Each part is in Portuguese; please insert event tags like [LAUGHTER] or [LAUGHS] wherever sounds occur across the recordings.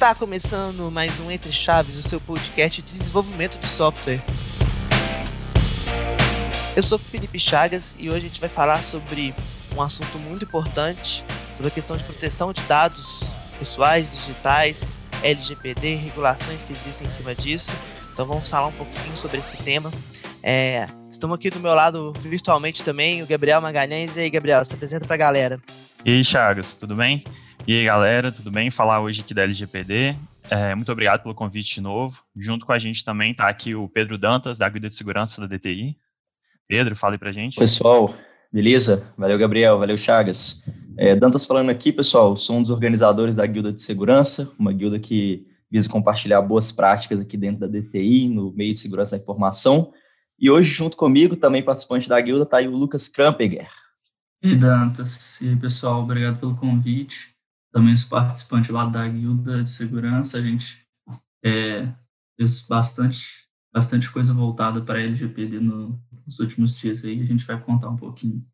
Está começando mais um Entre Chaves, o seu podcast de desenvolvimento de software. Eu sou Felipe Chagas e hoje a gente vai falar sobre um assunto muito importante, sobre a questão de proteção de dados pessoais, digitais, LGPD, regulações que existem em cima disso. Então vamos falar um pouquinho sobre esse tema. É, estamos aqui do meu lado virtualmente também, o Gabriel Magalhães. E aí, Gabriel, se apresenta para a galera. E aí, Chagas, tudo bem? E aí, galera, tudo bem? Falar hoje aqui da LGPD. É, muito obrigado pelo convite de novo. Junto com a gente também está aqui o Pedro Dantas, da Guida de Segurança da DTI. Pedro, fale para a gente. Pessoal, beleza? Valeu, Gabriel. Valeu, Chagas. É, Dantas falando aqui, pessoal. Sou um dos organizadores da Guilda de Segurança, uma guilda que visa compartilhar boas práticas aqui dentro da DTI, no meio de segurança da informação. E hoje, junto comigo, também participante da guilda, está aí o Lucas Krampeger. E Dantas, e aí, pessoal, obrigado pelo convite também sou participante lá da guilda de segurança, a gente é, fez bastante, bastante coisa voltada para LGPD no, nos últimos dias aí, a gente vai contar um pouquinho.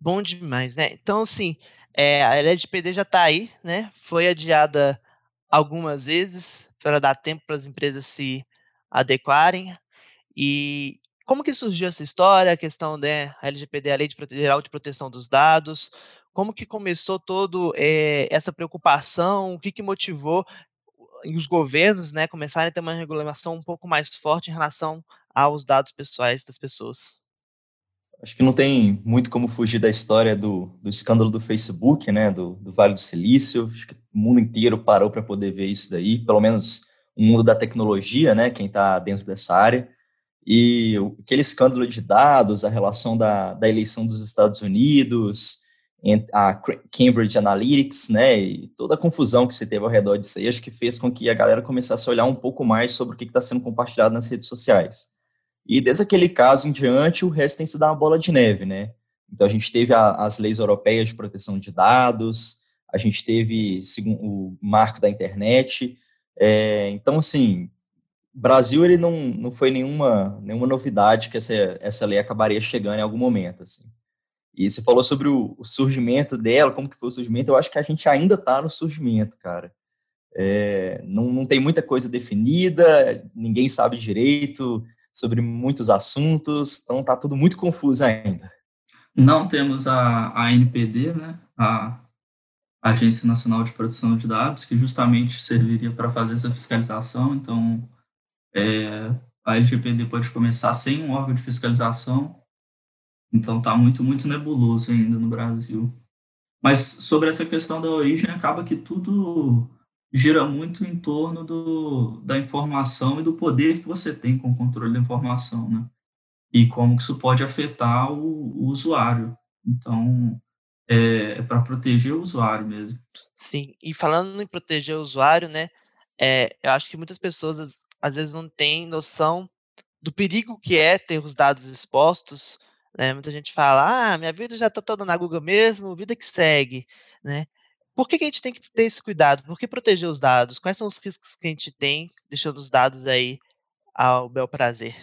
Bom demais, né? Então, assim, é, a LGPD já está aí, né? Foi adiada algumas vezes para dar tempo para as empresas se adequarem. E como que surgiu essa história, a questão da né, LGPD, a Lei de Geral de Proteção dos Dados, como que começou todo é, essa preocupação? O que, que motivou os governos, né, começarem a ter uma regulação um pouco mais forte em relação aos dados pessoais das pessoas? Acho que não tem muito como fugir da história do, do escândalo do Facebook, né, do, do Vale do Silício. Acho que o mundo inteiro parou para poder ver isso daí, pelo menos o mundo da tecnologia, né, quem está dentro dessa área. E aquele escândalo de dados, a relação da, da eleição dos Estados Unidos, a Cambridge Analytics, né, e toda a confusão que você teve ao redor disso aí, acho que fez com que a galera começasse a olhar um pouco mais sobre o que está sendo compartilhado nas redes sociais. E desde aquele caso em diante, o resto tem sido uma bola de neve, né? Então a gente teve a, as leis europeias de proteção de dados, a gente teve o marco da internet. É, então, assim, Brasil ele não, não foi nenhuma, nenhuma novidade que essa, essa lei acabaria chegando em algum momento, assim. E você falou sobre o, o, surgimento dela, como que foi o surgimento, eu acho que a gente ainda está no surgimento, cara. É, não, não tem muita coisa definida, ninguém sabe direito sobre muitos assuntos, então está tudo muito confuso ainda. Não temos a, a NPD, né, a Agência Nacional de Proteção de Dados, que justamente serviria para fazer essa fiscalização, então é, a LGPD pode começar sem um órgão de fiscalização, então está muito, muito nebuloso ainda no Brasil. Mas sobre essa questão da origem, acaba que tudo gira muito em torno do, da informação e do poder que você tem com o controle da informação, né? E como isso pode afetar o, o usuário. Então, é, é para proteger o usuário mesmo. Sim, e falando em proteger o usuário, né? É, eu acho que muitas pessoas às vezes não têm noção do perigo que é ter os dados expostos né? Muita gente fala, ah, minha vida já está toda na Google mesmo, vida que segue, né? Por que, que, a gente tem que ter esse cuidado? Por que proteger os dados? Quais são os riscos que a gente tem deixando os dados aí ao bel prazer?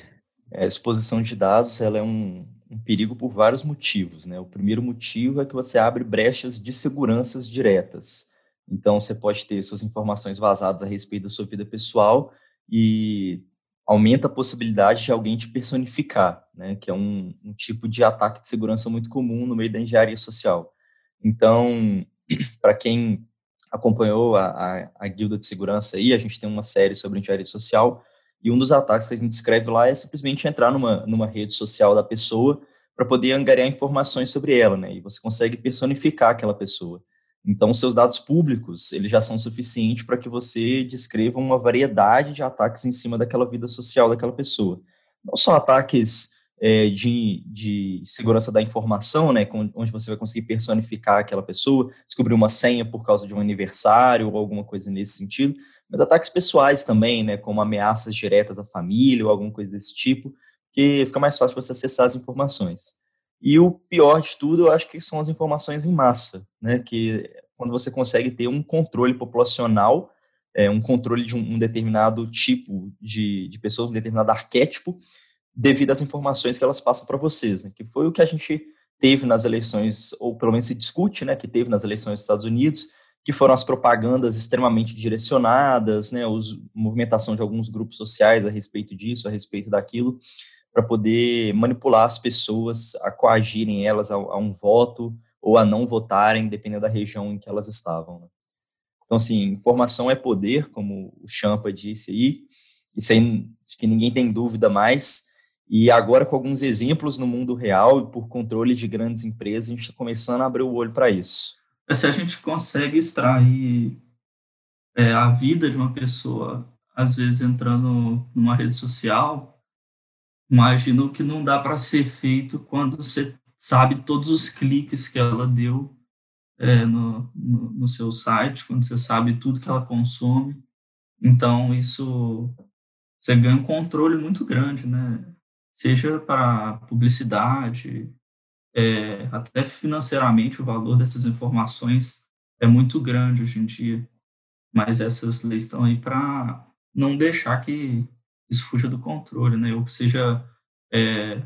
É, a exposição de dados ela é um, um, perigo por vários motivos. Né? O primeiro motivo é que você abre brechas de seguranças diretas. Então, você pode ter suas informações vazadas a respeito da sua vida pessoal e aumenta a possibilidade de alguém te personificar, né, que é um, um, tipo de ataque de segurança muito comum no meio da engenharia social. Então, [CLEARS THROAT] para quem acompanhou a, a, a, guilda de segurança aí, a gente tem uma série sobre engenharia social, e um dos ataques que a gente escreve lá é simplesmente entrar numa, numa rede social da pessoa para poder angariar informações sobre ela, né, e você consegue personificar aquela pessoa. Então, seus dados públicos, eles já são suficientes para que você descreva uma variedade de ataques em cima daquela vida social daquela pessoa. Não só ataques é, de, de segurança da informação, né, onde você vai conseguir personificar aquela pessoa, descobrir uma senha por causa de um aniversário ou alguma coisa nesse sentido, mas ataques pessoais também, né, como ameaças diretas à família ou alguma coisa desse tipo, que fica mais fácil você acessar as informações. E o pior de tudo, eu acho que são as informações em massa, né? Que quando você consegue ter um controle populacional, é, um controle de um, um determinado tipo de, de pessoas, um determinado arquétipo, devido às informações que elas passam para vocês, né? Que foi o que a gente teve nas eleições, ou pelo menos se discute, né? Que teve nas eleições dos Estados Unidos, que foram as propagandas extremamente direcionadas, né, os movimentação de alguns grupos sociais a respeito disso, a respeito daquilo, para poder manipular as pessoas, a coagirem elas a, a, um voto ou a não votarem, dependendo da região em que elas estavam. Né? Então, assim, informação é poder, como o Champa disse aí, isso aí acho que ninguém tem dúvida mais, e agora com alguns exemplos no mundo real e por controle de grandes empresas, a gente está começando a abrir o olho para isso. É, se a gente consegue extrair é, a vida de uma pessoa, às vezes entrando numa rede social, imagino que não dá para ser feito quando você sabe todos os cliques que ela deu é, no, no, no, seu site, quando você sabe tudo que ela consome. Então, isso você ganha um controle muito grande, né? Seja para publicidade, é, até financeiramente o valor dessas informações é muito grande hoje em dia. Mas essas leis estão aí para não deixar que isso fuja do controle, né? Ou que seja é,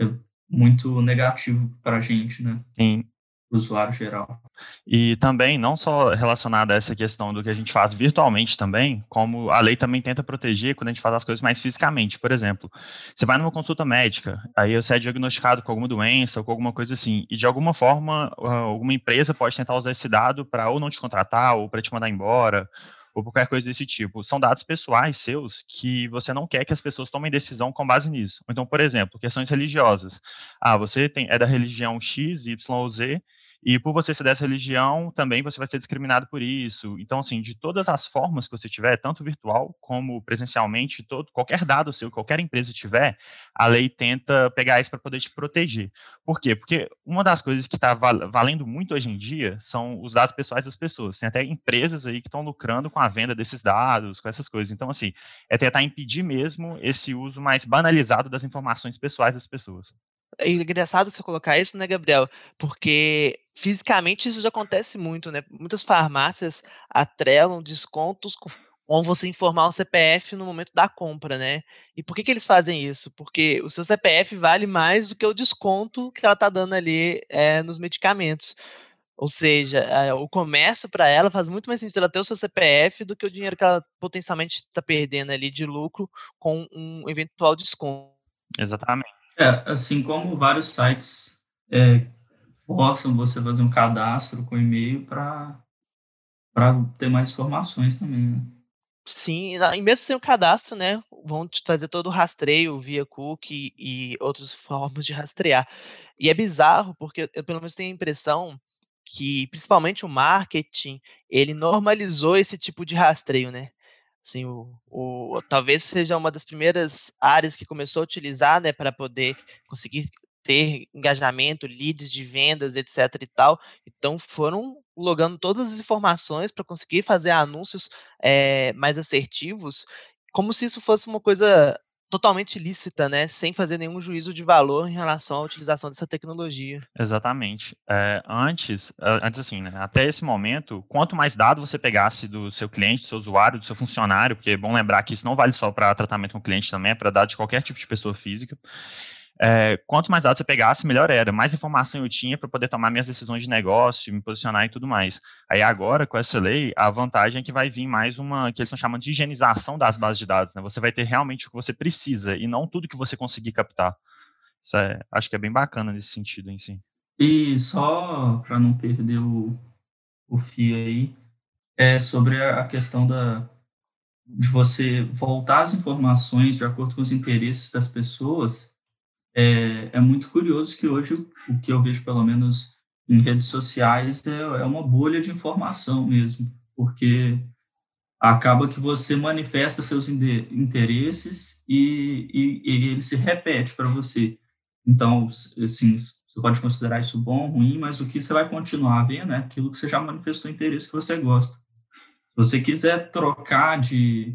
é muito negativo para a gente, né? Sim usuário geral. E também, não só relacionada a essa questão do que a gente faz virtualmente também, como a lei também tenta proteger quando a gente faz as coisas mais fisicamente. Por exemplo, você vai numa consulta médica, aí você é diagnosticado com alguma doença ou com alguma coisa assim, e de alguma forma, alguma empresa pode tentar usar esse dado para ou não te contratar, ou para te mandar embora, ou qualquer coisa desse tipo. São dados pessoais seus que você não quer que as pessoas tomem decisão com base nisso. Então, por exemplo, questões religiosas. Ah, você tem, é da religião X, Y ou Z, e por você ser dessa religião, também você vai ser discriminado por isso. Então, assim, de todas as formas que você tiver, tanto virtual como presencialmente, todo, qualquer dado seu, qualquer empresa tiver, a lei tenta pegar isso para poder te proteger. Por quê? Porque uma das coisas que está valendo muito hoje em dia são os dados pessoais das pessoas. Tem até empresas aí que estão lucrando com a venda desses dados, com essas coisas. Então, assim, é tentar impedir mesmo esse uso mais banalizado das informações pessoais das pessoas. É engraçado você colocar isso, né, Gabriel? Porque fisicamente isso já acontece muito, né? Muitas farmácias atrelam descontos com você informar o CPF no momento da compra, né? E por que, que eles fazem isso? Porque o seu CPF vale mais do que o desconto que ela está dando ali é, nos medicamentos. Ou seja, é, o comércio para ela faz muito mais sentido ela ter o seu CPF do que o dinheiro que ela potencialmente está perdendo ali de lucro com um eventual desconto. Exatamente. É, assim como vários sites é, forçam você a fazer um cadastro com e-mail para ter mais informações também, né? Sim, e mesmo sem o cadastro, né, vão te fazer todo o rastreio via cookie e outras [LAUGHS] formas de rastrear. E é bizarro, porque eu pelo menos tenho a impressão que, principalmente o marketing, ele normalizou esse tipo de rastreio, né? Assim, o, o, talvez seja uma das primeiras áreas que começou a utilizar, né, para poder conseguir ter engajamento, leads de vendas, etc e tal. Então foram logando todas as informações para conseguir fazer anúncios é, mais assertivos, como se isso fosse uma coisa totalmente lícita, né, sem fazer nenhum juízo de valor em relação à utilização dessa tecnologia. Exatamente. É, antes, antes assim, né, até esse momento, quanto mais dados você pegasse do seu cliente, do seu usuário, do seu funcionário, porque é bom lembrar que isso não vale só para tratamento com cliente também, é para dados de qualquer tipo de pessoa física. É, quanto mais dados você pegasse, melhor era. Mais informação eu tinha para poder tomar minhas decisões de negócio, me posicionar e tudo mais. Aí agora, com essa lei, a vantagem é que vai vir mais uma, que eles estão chamando de higienização das bases de dados. Né? Você vai ter realmente o que você precisa e não tudo que você conseguir captar. Isso é, acho que é bem bacana nesse sentido em si. E só para não perder o, o fio aí, é sobre a questão da, de você voltar as informações de acordo com os interesses das pessoas é, é muito curioso que hoje o que eu vejo, pelo menos em redes sociais, é, é uma bolha de informação mesmo, porque acaba que você manifesta seus interesses e, e, e ele se repete para você. Então, assim, você pode considerar isso bom, ruim, mas o que você vai continuar vendo é aquilo que você já manifestou interesse que você gosta. Se você quiser trocar de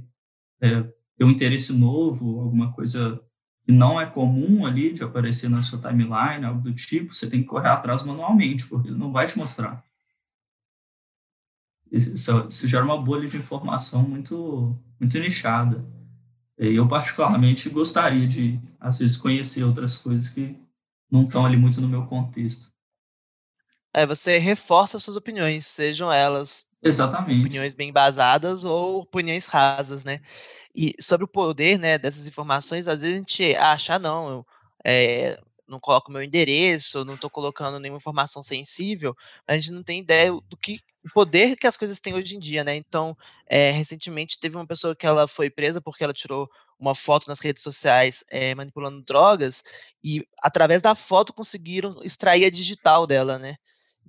é, ter um interesse novo, alguma coisa que não é comum ali de aparecer na sua timeline, algo do tipo, você tem que correr atrás manualmente, porque ele não vai te mostrar. Isso, isso gera uma bolha de informação muito, muito nichada. Eu, particularmente, gostaria de, às vezes, conhecer outras coisas que não estão ali muito no meu contexto. É, você reforça suas opiniões, sejam elas Exatamente. opiniões bem embasadas ou opiniões rasas, né? E sobre o poder, né, dessas informações, às vezes a gente acha, ah, não, é, não coloco meu endereço, não estou colocando nenhuma informação sensível, a gente não tem ideia do que o poder que as coisas têm hoje em dia, né? Então, é, recentemente teve uma pessoa que ela foi presa porque ela tirou uma foto nas redes sociais é, manipulando drogas e através da foto conseguiram extrair a digital dela, né?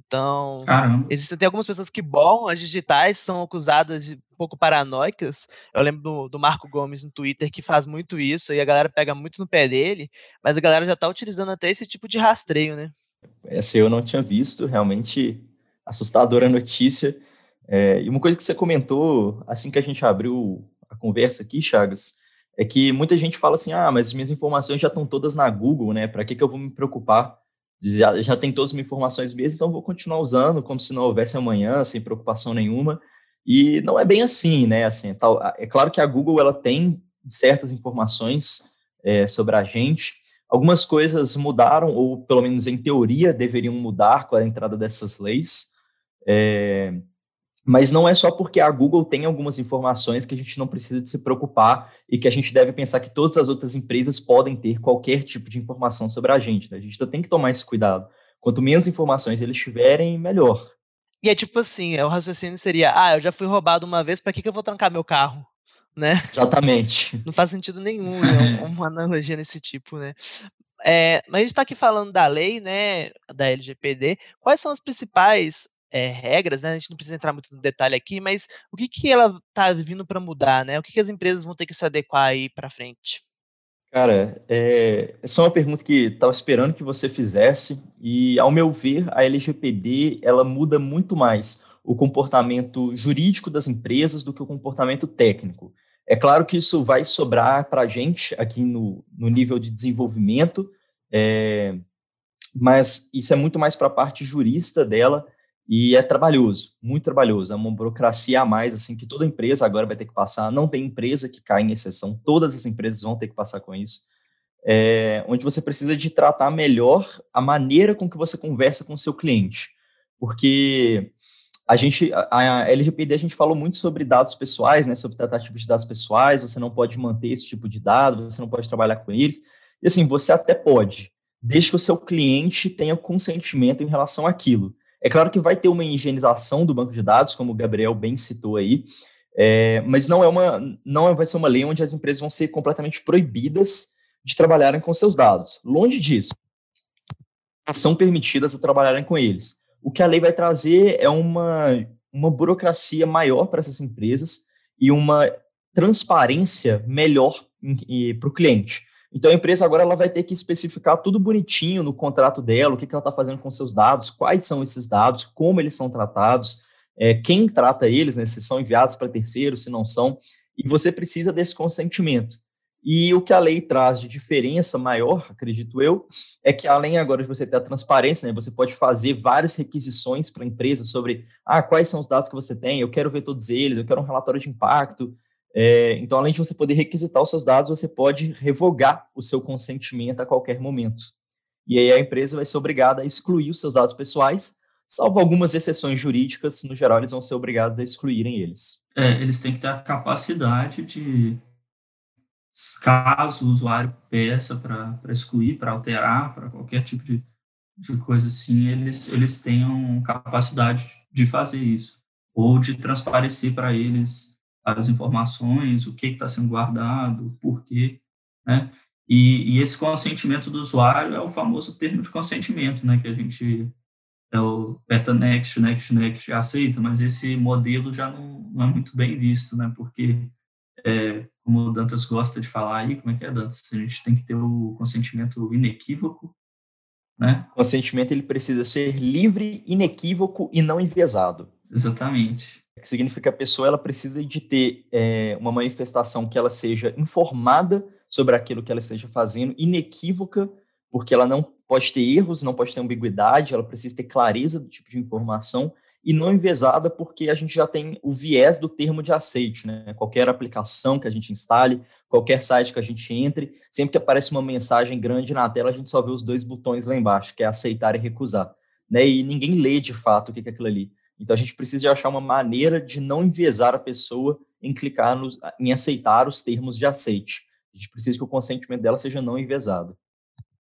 Então, Caramba. existem até algumas pessoas que bolam as digitais, são acusadas de um pouco paranoicas. Eu lembro do, do, Marco Gomes no Twitter que faz muito isso, e a galera pega muito no pé dele, mas a galera já está utilizando até esse tipo de rastreio, né? Essa eu não tinha visto, realmente assustadora notícia. É, e uma coisa que você comentou, assim que a gente abriu a conversa aqui, Chagas, é que muita gente fala assim, ah, mas minhas informações já estão todas na Google, né? Para que, que eu vou me preocupar? Já, já tem todas as minhas informações mesmo, então vou continuar usando como se não houvesse amanhã, sem preocupação nenhuma. E não é bem assim, né? Assim, tal, é claro que a Google ela tem certas informações é, sobre a gente. Algumas coisas mudaram, ou pelo menos em teoria deveriam mudar com a entrada dessas leis. É, mas não é só porque a Google tem algumas informações que a gente não precisa de se preocupar e que a gente deve pensar que todas as outras empresas podem ter qualquer tipo de informação sobre a gente. Né? A gente tem que tomar esse cuidado. Quanto menos informações eles tiverem, melhor. E é tipo assim, o raciocínio seria, ah, eu já fui roubado uma vez, para que, que eu vou trancar meu carro? Né? Exatamente. [LAUGHS] Não faz sentido nenhum, né? [LAUGHS] uma analogia nesse tipo, né? É, mas a gente está aqui falando da lei, né, da LGPD. Quais são as principais é, regras, né? A gente não precisa entrar muito no detalhe aqui, mas o que, que ela está vindo para mudar, né? O que, que as empresas vão ter que se adequar aí para frente? Cara, é, essa é uma pergunta que estava esperando que você fizesse e, ao meu ver, a LGPD ela muda muito mais o comportamento jurídico das empresas do que o comportamento técnico. É claro que isso vai sobrar para a gente aqui no, no nível de desenvolvimento, é, mas isso é muito mais para a parte jurista dela e é trabalhoso, muito trabalhoso. É uma burocracia a mais, assim, que toda empresa agora vai ter que passar. Não tem empresa que cai em exceção, todas as empresas vão ter que passar com isso. É, onde você precisa de tratar melhor a maneira com que você conversa com o seu cliente. Porque a gente, a, LGPD, a gente falou muito sobre dados pessoais, né, sobre tratar tipos de dados pessoais, você não pode manter esse tipo de dado, você não pode trabalhar com eles. E assim, você até pode, desde que o seu cliente tenha consentimento em relação àquilo. É claro que vai ter uma higienização do banco de dados, como o Gabriel bem citou aí, é, mas não é uma, não vai ser uma lei onde as empresas vão ser completamente proibidas de trabalharem com seus dados. Longe disso. São permitidas a trabalharem com eles. O que a lei vai trazer é uma, uma burocracia maior para essas empresas e uma transparência melhor para o cliente. Então a empresa agora ela vai ter que especificar tudo bonitinho no contrato dela, o que, que ela está fazendo com seus dados, quais são esses dados, como eles são tratados, é, quem trata eles, né, se são enviados para terceiros, se não são, e você precisa desse consentimento. E o que a lei traz de diferença maior, acredito eu, é que além agora de você ter a transparência, né, você pode fazer várias requisições para a empresa sobre ah, quais são os dados que você tem, eu quero ver todos eles, eu quero um relatório de impacto, é, então, além de você poder requisitar os seus dados, você pode revogar o seu consentimento a qualquer momento. E aí a empresa vai ser obrigada a excluir os seus dados pessoais, salvo algumas exceções jurídicas, no geral eles vão ser obrigados a excluírem eles. É, eles têm que ter a capacidade de, caso o usuário peça para excluir, para alterar, para qualquer tipo de, de coisa assim, eles, eles tenham capacidade de fazer isso, ou de transparecer para eles as informações, o que está sendo guardado, por quê, né? E, e, esse consentimento do usuário é o famoso termo de consentimento, né? Que a gente é o aperta next, next, next, aceita, mas esse modelo já não, não é muito bem visto, né? Porque, é, como o Dantas gosta de falar aí, como é que é, Dantas? A gente tem que ter o consentimento inequívoco, né? O consentimento ele precisa ser livre, inequívoco e não enviesado. Exatamente significa que a pessoa ela precisa de ter é, uma manifestação que ela seja informada sobre aquilo que ela esteja fazendo, inequívoca, porque ela não pode ter erros, não pode ter ambiguidade, ela precisa ter clareza do tipo de informação e não envezada, porque a gente já tem o viés do termo de aceite, né? Qualquer aplicação que a gente instale, qualquer site que a gente entre, sempre que aparece uma mensagem grande na tela, a gente só vê os dois botões lá embaixo, que é aceitar e recusar. né, e ninguém lê de fato o que é aquilo ali. Então a gente precisa de achar uma maneira de não enviesar a pessoa em clicar nos, em aceitar os termos de aceite. A gente precisa que o consentimento dela seja não enviesado.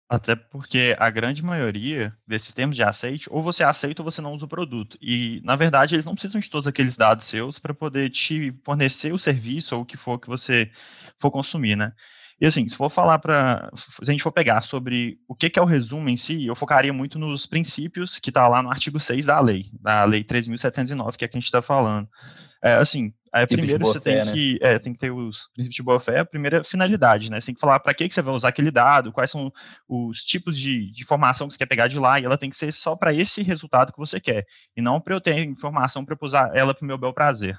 Até porque a grande maioria desses termos de aceite, ou você aceita ou você não usa o produto. E, na verdade, eles não precisam de todos aqueles dados seus para poder te fornecer o serviço ou o que for que você for consumir, né? E assim, se for falar para. Se a gente for pegar sobre o que, que, é o resumo em si, eu focaria muito nos princípios que está lá no artigo 6 da lei, da lei 3.709, que é que a gente está falando. É, assim, é, primeiro você tem, né? que, é, tem que ter os princípios de boa fé, a primeira finalidade, né? Você tem que falar para que, que você vai usar aquele dado, quais são os tipos de, de informação que você quer pegar de lá, e ela tem que ser só para esse resultado que você quer, e não para eu ter informação para usar ela para o meu bel prazer.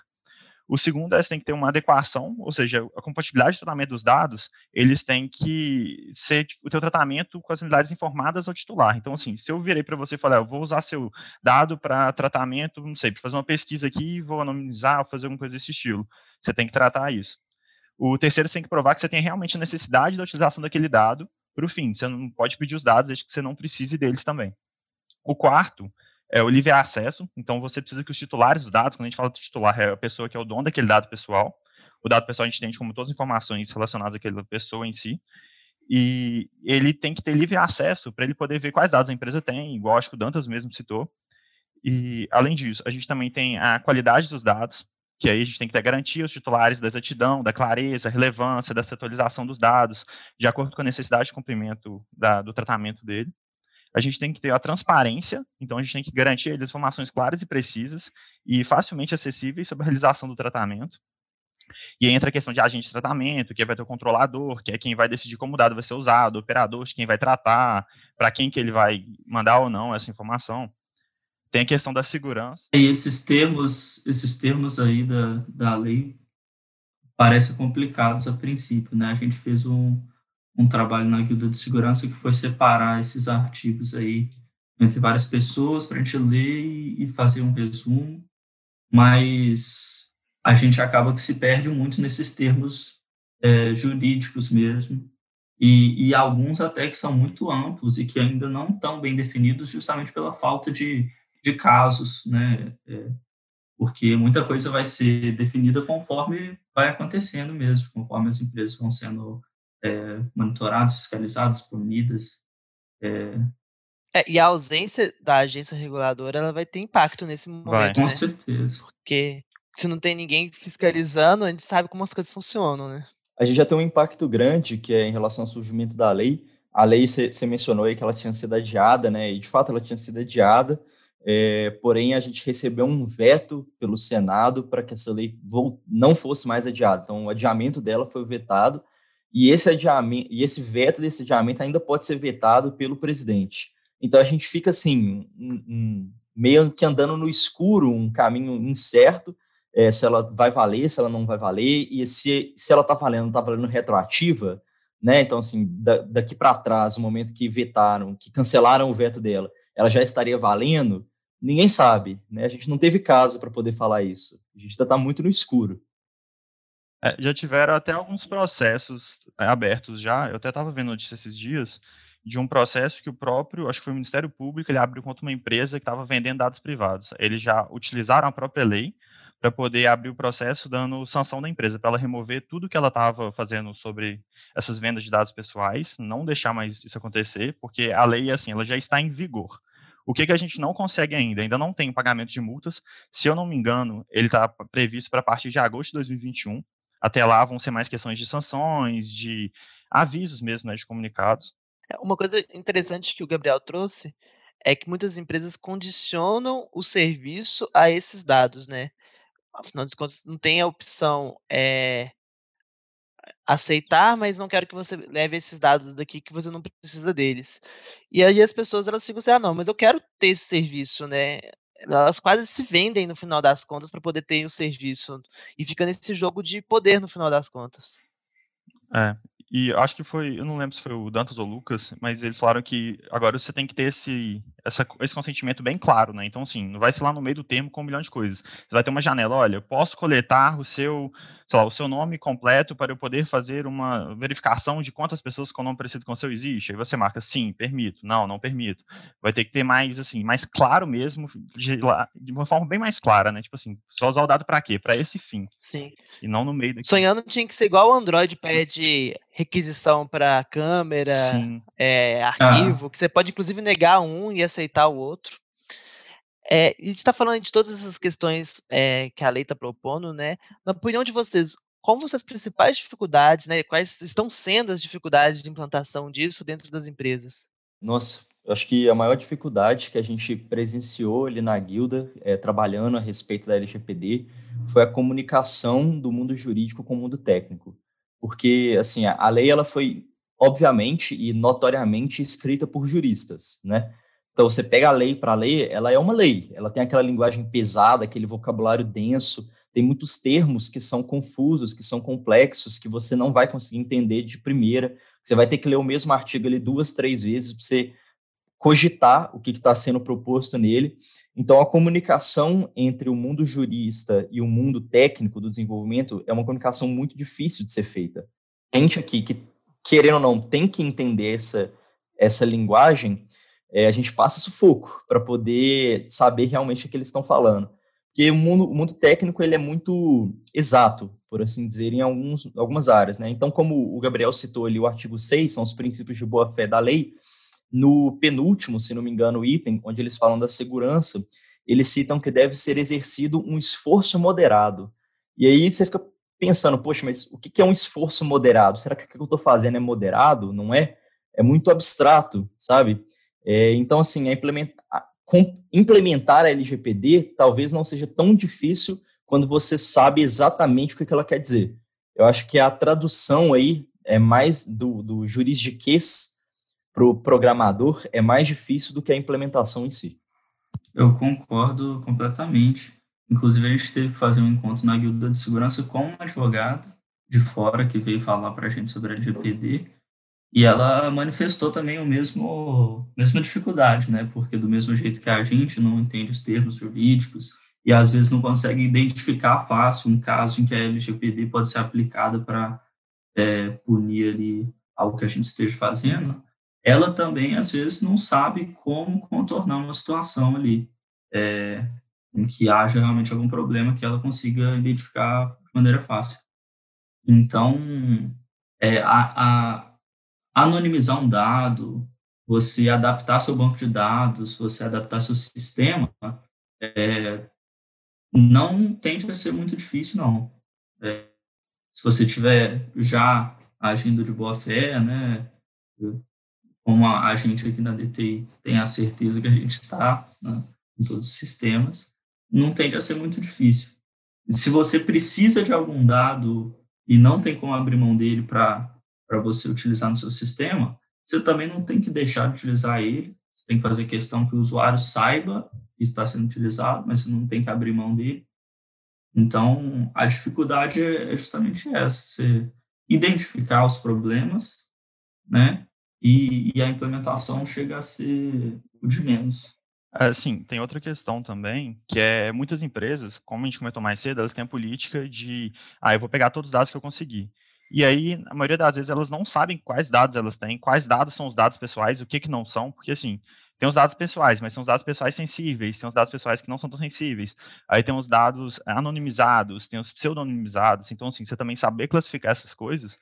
O segundo é você tem que ter uma adequação, ou seja, a compatibilidade de tratamento dos dados, eles têm que ser o teu tratamento com as unidades informadas ao titular. Então, assim, se eu virei para você e falar, eu vou usar seu dado para tratamento, não sei, para fazer uma pesquisa aqui, vou anonimizar, fazer alguma coisa desse estilo, você tem que tratar isso. O terceiro, você tem que provar que você tem realmente necessidade da utilização daquele dado para o fim. Você não pode pedir os dados desde que você não precise deles também. O quarto é o livre acesso, então você precisa que os titulares dos dados, quando a gente fala de titular, é a pessoa que é o dono daquele dado pessoal. O dado pessoal a gente entende como todas as informações relacionadas àquela pessoa em si. E ele tem que ter livre acesso para ele poder ver quais dados a empresa tem, igual acho que o Dantas mesmo citou. E, além disso, a gente também tem a qualidade dos dados, que aí a gente tem que ter garantia os titulares da exatidão, da clareza, relevância, dessa atualização dos dados, de acordo com a necessidade de cumprimento da, do tratamento dele a gente tem que ter a transparência, então a gente tem que garantir as informações claras e precisas e facilmente acessíveis sobre a realização do tratamento. E entra a questão de agente de tratamento, que vai ter o controlador, que é quem vai decidir como o dado vai ser usado, o operador de quem vai tratar, para quem que ele vai mandar ou não essa informação. Tem a questão da segurança. E esses termos, esses termos aí da, da lei parecem complicados a princípio, né? A gente fez um, um trabalho na Guilda de Segurança que foi separar esses artigos aí entre várias pessoas para a gente ler e fazer um resumo, mas a gente acaba que se perde muito nesses termos é, jurídicos mesmo, e, e, alguns até que são muito amplos e que ainda não estão bem definidos justamente pela falta de, de casos, né? É, porque muita coisa vai ser definida conforme vai acontecendo mesmo, conforme as empresas vão sendo é, monitorados, fiscalizados, punidas. É... É, e a ausência da agência reguladora ela vai ter impacto nesse momento. Vai. Com né? certeza. Porque se não tem ninguém fiscalizando, a gente sabe como as coisas funcionam, né? A gente já tem um impacto grande que é em relação ao surgimento da lei. A lei, você mencionou aí que ela tinha sido adiada, né? E de fato ela tinha sido adiada, é, porém a gente recebeu um veto pelo Senado para que essa lei não fosse mais adiada. Então o adiamento dela foi vetado e esse adiamento, e esse veto desse adiamento ainda pode ser vetado pelo presidente. Então a gente fica assim, um, um, meio que andando no escuro, um caminho incerto, é, se ela vai valer, se ela não vai valer, e se, se ela está valendo, está valendo retroativa, né? Então, assim, da, daqui para trás, o momento que vetaram, que cancelaram o veto dela, ela já estaria valendo, ninguém sabe, né? A gente não teve caso para poder falar isso. A gente ainda está muito no escuro. É, já tiveram até alguns processos é, abertos já. Eu até estava vendo notícia esses dias de um processo que o próprio, acho que foi o Ministério Público, ele abriu contra uma empresa que estava vendendo dados privados. Eles já utilizaram a própria lei para poder abrir o processo dando sanção da empresa, para ela remover tudo que ela estava fazendo sobre essas vendas de dados pessoais, não deixar mais isso acontecer, porque a lei, assim, ela já está em vigor. O que, que a gente não consegue ainda? Ainda não tem pagamento de multas. Se eu não me engano, ele está previsto para a partir de agosto de 2021. Até lá vão ser mais questões de sanções, de avisos mesmo, né, de comunicados. É, uma coisa interessante que o Gabriel trouxe é que muitas empresas condicionam o serviço a esses dados, né? Afinal de contas, não tem a opção é, aceitar, mas não quero que você leve esses dados daqui que você não precisa deles. E aí as pessoas elas ficam assim, ah, não, mas eu quero ter esse serviço, né? Elas quase se vendem no final das contas para poder ter o serviço e fica nesse jogo de poder no final das contas. É, e acho que foi, eu não lembro se foi o Dantas ou o Lucas, mas eles falaram que agora você tem que ter esse, essa, esse consentimento bem claro, né? Então, assim, não vai ser lá no meio do termo com um milhão de coisas. Você vai ter uma janela, olha, eu posso coletar o seu, sei lá, o seu nome completo para eu poder fazer uma verificação de quantas pessoas com nome parecido com o seu existe. Aí você marca sim, permito, não, não permito. Vai ter que ter mais, assim, mais claro mesmo, de, de uma forma bem mais clara, né? Tipo assim, só usar o dado para quê? Para esse fim. Sim. E não no meio. Daqui. Sonhando tinha que ser igual o Android pede requisição para câmera, é, arquivo, ah. que você pode inclusive negar um e aceitar o outro. É, a gente está falando de todas essas questões é, que a lei está propondo, né? Na opinião de vocês, quais são as principais dificuldades, né? Quais estão sendo as dificuldades de implantação disso dentro das empresas? Nossa, eu acho que a maior dificuldade que a gente presenciou ali na guilda, é, trabalhando a respeito da LGPD, foi a comunicação do mundo jurídico com o mundo técnico. Porque, assim, a, a lei ela foi, obviamente e notoriamente, escrita por juristas, né? Então, você pega a lei para ler, ela é uma lei, ela tem aquela linguagem pesada, aquele vocabulário denso, tem muitos termos que são confusos, que são complexos, que você não vai conseguir entender de primeira. Você vai ter que ler o mesmo artigo ali duas, três vezes para você cogitar o que está sendo proposto nele. Então, a comunicação entre o mundo jurista e o mundo técnico do desenvolvimento é uma comunicação muito difícil de ser feita. Gente aqui que, querendo ou não, tem que entender essa, essa linguagem, é, a gente passa sufoco para poder saber realmente o que eles estão falando. Porque o mundo, o mundo técnico ele é muito exato, por assim dizer, em alguns, algumas áreas. Né? Então, como o Gabriel citou ali o artigo 6, são os princípios de boa-fé da lei, no penúltimo, se não me engano, item, onde eles falam da segurança, eles citam que deve ser exercido um esforço moderado. E aí você fica pensando, poxa, mas o que é um esforço moderado? Será que o que eu estou fazendo é moderado? Não é? É muito abstrato, sabe? É, então, assim, implementar, implementar a LGPD talvez não seja tão difícil quando você sabe exatamente o que ela quer dizer. Eu acho que a tradução aí é mais do, do juridiquês para o programador é mais difícil do que a implementação em si. Eu concordo completamente. Inclusive, a gente teve que fazer um encontro na Guilda de Segurança com uma advogada de fora que veio falar para a gente sobre a LGPD e ela manifestou também o mesmo mesma dificuldade, né? Porque do mesmo jeito que a gente não entende os termos jurídicos e às vezes não consegue identificar fácil um caso em que a LGPD pode ser aplicada para é, punir ali algo que a gente esteja fazendo, ela também às vezes não sabe como contornar uma situação ali é, em que haja realmente algum problema que ela consiga identificar de maneira fácil. Então, é, a, a anonimizar um dado, você adaptar seu banco de dados, você adaptar seu sistema, é, não tende a ser muito difícil, não. É, se você tiver já agindo de boa fé, né, como a, gente aqui na DTI tem a certeza que a gente está né, em todos os sistemas, não tende a ser muito difícil. Se você precisa de algum dado e não tem como abrir mão dele para para você utilizar no seu sistema, você também não tem que deixar de utilizar ele. Você tem que fazer questão que o usuário saiba que está sendo utilizado, mas você não tem que abrir mão dele. Então, a dificuldade é, é justamente essa: você identificar os problemas, né? E, e a implementação chega a ser o de menos. É, sim, tem outra questão também, que é muitas empresas, como a gente comentou mais cedo, elas têm a política de, ah, eu vou pegar todos os dados que eu conseguir. E aí, a maioria das vezes, elas não sabem quais dados elas têm, quais dados são os dados pessoais, o que, que não são, porque assim, tem os dados pessoais, mas são os dados pessoais sensíveis, tem os dados pessoais que não são tão sensíveis. Aí tem os dados anonimizados, tem os pseudonimizados. Então, assim, você também saber classificar essas coisas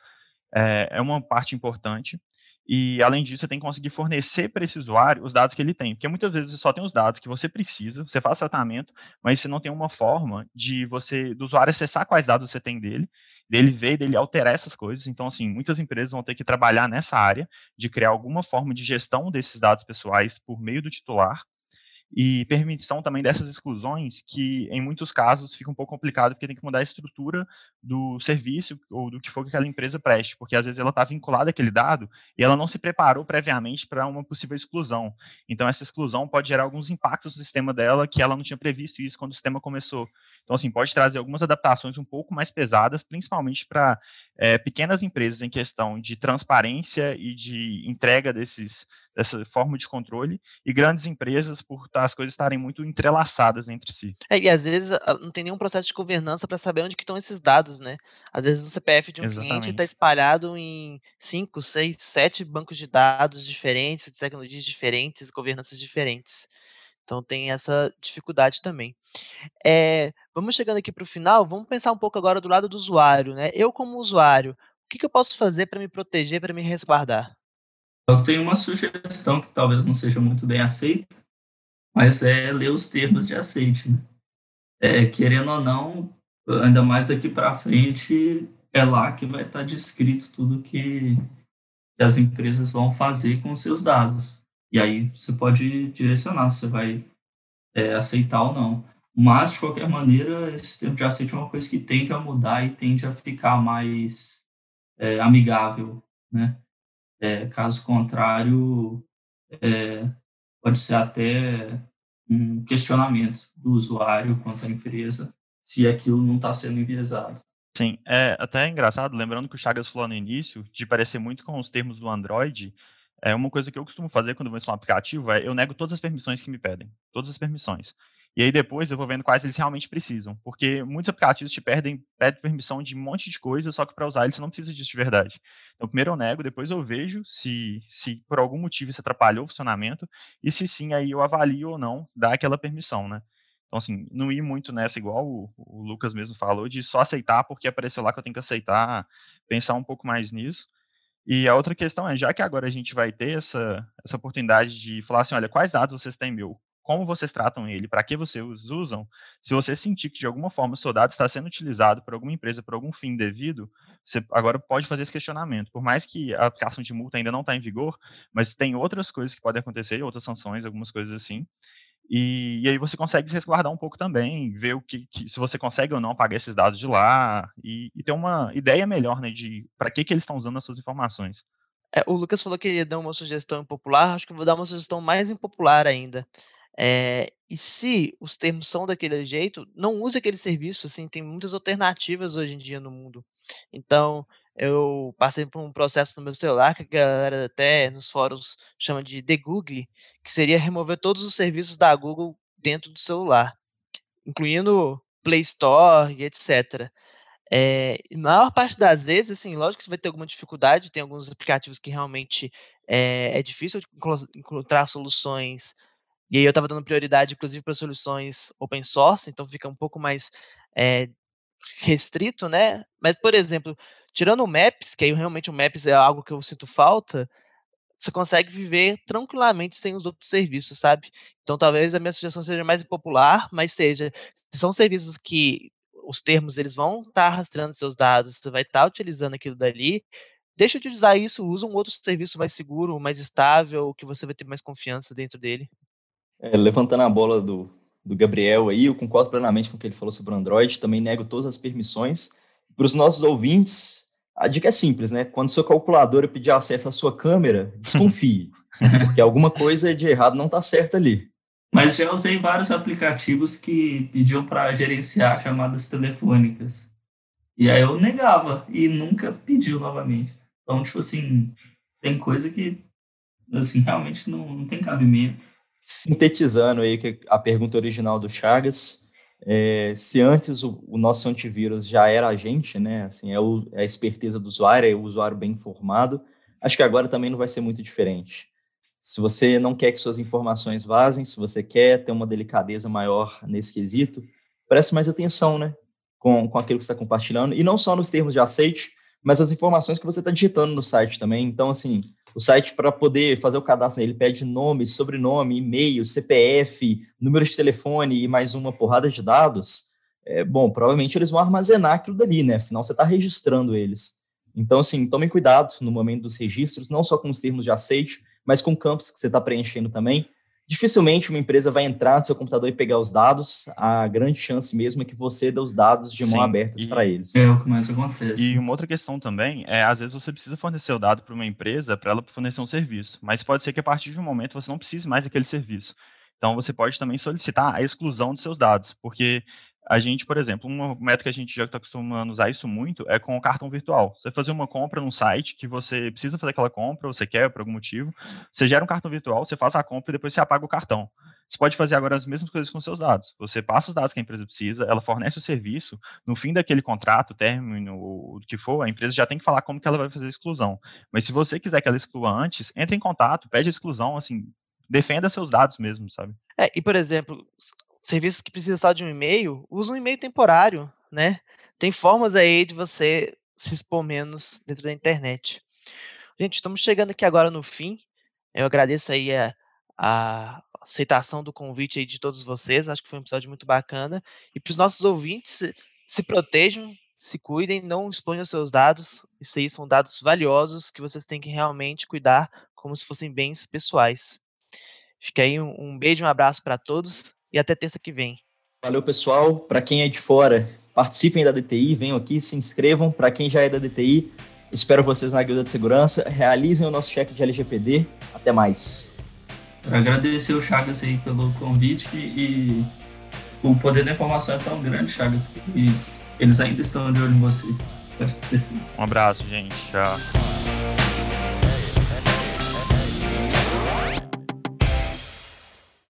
é, é uma parte importante. E, além disso, você tem que conseguir fornecer para esse usuário os dados que ele tem. Porque muitas vezes você só tem os dados que você precisa, você faz tratamento, mas você não tem uma forma de você, do usuário acessar quais dados você tem dele, dele ver, dele alterar essas coisas. Então, assim, muitas empresas vão ter que trabalhar nessa área de criar alguma forma de gestão desses dados pessoais por meio do titular. E permissão também dessas exclusões, que em muitos casos fica um pouco complicado, porque tem que mudar a estrutura do serviço ou do que for que aquela empresa preste, porque às vezes ela está vinculada àquele dado e ela não se preparou previamente para uma possível exclusão. Então, essa exclusão pode gerar alguns impactos no sistema dela que ela não tinha previsto isso quando o sistema começou. Então, assim, pode trazer algumas adaptações um pouco mais pesadas, principalmente para é, pequenas empresas em questão de transparência e de entrega desses, dessa forma de controle, e grandes empresas por tá, as coisas estarem muito entrelaçadas entre si. É, e às vezes não tem nenhum processo de governança para saber onde que estão esses dados, né? Às vezes o CPF de um Exatamente. cliente está espalhado em cinco, seis, sete bancos de dados diferentes, de tecnologias diferentes, governanças diferentes. Então tem essa dificuldade também. É, vamos chegando aqui para o final, vamos pensar um pouco agora do lado do usuário, né? Eu como usuário, o que, que eu posso fazer para me proteger, para me resguardar? Eu tenho uma sugestão que talvez não seja muito bem aceita, mas é ler os termos de aceite. Né? É, querendo ou não, ainda mais daqui para frente, é lá que vai estar descrito tudo que, as empresas vão fazer com seus dados. E aí você pode direcionar se você vai é, aceitar ou não. Mas, de qualquer maneira, esse tempo de aceite é uma coisa que tende a mudar e tende a ficar mais é, amigável, né? É, caso contrário, é, pode ser até um questionamento do usuário quanto à empresa se aquilo não está sendo enviesado. Sim, é até engraçado, lembrando que o Chagas falou no início, de parecer muito com os termos do Android, é uma coisa que eu costumo fazer quando eu vou instalar um aplicativo é eu nego todas as permissões que me pedem, todas as permissões. E aí depois eu vou vendo quais eles realmente precisam, porque muitos aplicativos te pedem, pedem permissão de um monte de coisa, só que para usar eles você não precisa disso de verdade. Então primeiro eu nego, depois eu vejo se, se por algum motivo isso atrapalhou o funcionamento, e se sim, aí eu avalio ou não dar aquela permissão, né? Então, assim, não ir muito nessa, igual o, o Lucas mesmo falou, de só aceitar porque apareceu lá que eu tenho que aceitar, pensar um pouco mais nisso. E a outra questão é, já que agora a gente vai ter essa, essa oportunidade de falar assim, olha, quais dados vocês têm meu? Como vocês tratam ele? Para que vocês usam? Se você sentir que de alguma forma o seu dado está sendo utilizado por alguma empresa por algum fim devido, você agora pode fazer esse questionamento. Por mais que a aplicação de multa ainda não está em vigor, mas tem outras coisas que podem acontecer, outras sanções, algumas coisas assim, e, e, aí você consegue se resguardar um pouco também, ver o que, que se você consegue ou não apagar esses dados de lá e, e ter uma ideia melhor, né, de para que que eles estão usando as suas informações. É, o Lucas falou que ia dar uma sugestão impopular, acho que eu vou dar uma sugestão mais impopular ainda. É, e se os termos são daquele jeito, não use aquele serviço, assim, tem muitas alternativas hoje em dia no mundo. Então, eu passei por um processo no meu celular que a galera até nos fóruns chama de degoogle, que seria remover todos os serviços da Google dentro do celular, incluindo Play Store e etc. É, eh, maior parte das vezes, assim, lógico que você vai ter alguma dificuldade, tem alguns aplicativos que realmente é, é difícil encontrar soluções, e aí eu estava dando prioridade, inclusive, para soluções open source, então fica um pouco mais é, restrito, né? Mas, por exemplo, tirando o Maps, que aí realmente o Maps é algo que eu sinto falta, você consegue viver tranquilamente sem os outros serviços, sabe? Então talvez a minha sugestão seja mais popular, mas seja, se são serviços que os termos eles vão estar tá rastreando seus dados, você vai estar tá utilizando aquilo dali, deixa de usar isso, usa um outro serviço mais seguro, mais estável, que você vai ter mais confiança dentro dele. É, levantando a bola do, do Gabriel aí, eu concordo plenamente com o que ele falou sobre o Android, também nego todas as permissões. Para os nossos ouvintes, a dica é simples, né? Quando sua calculadora pedir acesso à sua câmera, desconfie, [LAUGHS] porque alguma coisa de errado não está certa ali. Mas já usei vários aplicativos que pediam para gerenciar chamadas telefônicas. E aí eu negava e nunca pediu novamente. Então, tipo assim, tem coisa que assim, realmente não, não tem cabimento sintetizando aí a pergunta original do Chagas, é, se antes o, o, nosso antivírus já era a gente, né, assim, é, o, é, a esperteza do usuário, é o usuário bem informado, acho que agora também não vai ser muito diferente. Se você não quer que suas informações vazem, se você quer ter uma delicadeza maior nesse quesito, preste mais atenção, né, com, com aquilo que você está compartilhando, e não só nos termos de aceite, mas as informações que você está digitando no site também. Então, assim, o site, para poder fazer o cadastro nele, pede nome, sobrenome, e-mail, CPF, número de telefone e mais uma porrada de dados. É, bom, provavelmente eles vão armazenar aquilo dali, né? Afinal, você está registrando eles. Então, assim, tomem cuidado no momento dos registros, não só com os termos de aceite, mas com campos que você está preenchendo também. Dificilmente uma empresa vai entrar no seu computador e pegar os dados. A grande chance mesmo é que você dê os dados de mão abertas para eles. É o que mais acontece. E uma outra questão também é, às vezes você precisa fornecer o dado para uma empresa para ela fornecer um serviço, mas pode ser que a partir de um momento você não precise mais daquele serviço. Então você pode também solicitar a exclusão dos seus dados, porque a gente, por exemplo, um método que a gente já está acostumando a usar isso muito é com o cartão virtual. Você fazer uma compra num site que você precisa fazer aquela compra, você quer por algum motivo, você gera um cartão virtual, você faz a compra e depois você apaga o cartão. Você pode fazer agora as mesmas coisas com seus dados. Você passa os dados que a empresa precisa, ela fornece o serviço, no fim daquele contrato, término, o que for, a empresa já tem que falar como que ela vai fazer a exclusão. Mas se você quiser que ela exclua antes, entre em contato, pede a exclusão, assim, defenda seus dados mesmo, sabe? É, e por exemplo, serviços que precisam só de um e-mail, usa um e-mail temporário, né? Tem formas aí de você se expor menos dentro da internet. Gente, estamos chegando aqui agora no fim. Eu agradeço aí a, a aceitação do convite aí de todos vocês. Acho que foi um episódio muito bacana. E para os nossos ouvintes, se, protejam, se cuidem, não exponham seus dados. Isso aí são dados valiosos que vocês têm que realmente cuidar como se fossem bens pessoais. Fica aí um, um beijo, um abraço para todos e até terça que vem. Valeu, pessoal. Para quem é de fora, participem da DTI, venham aqui, se inscrevam. Para quem já é da DTI, espero vocês na Guilda de Segurança. Realizem o nosso check de LGPD. Até mais. Agradecer o Chagas aí pelo convite e o poder da informação é tão grande, Chagas, e eles ainda estão de olho em você. Um abraço, gente. Tchau.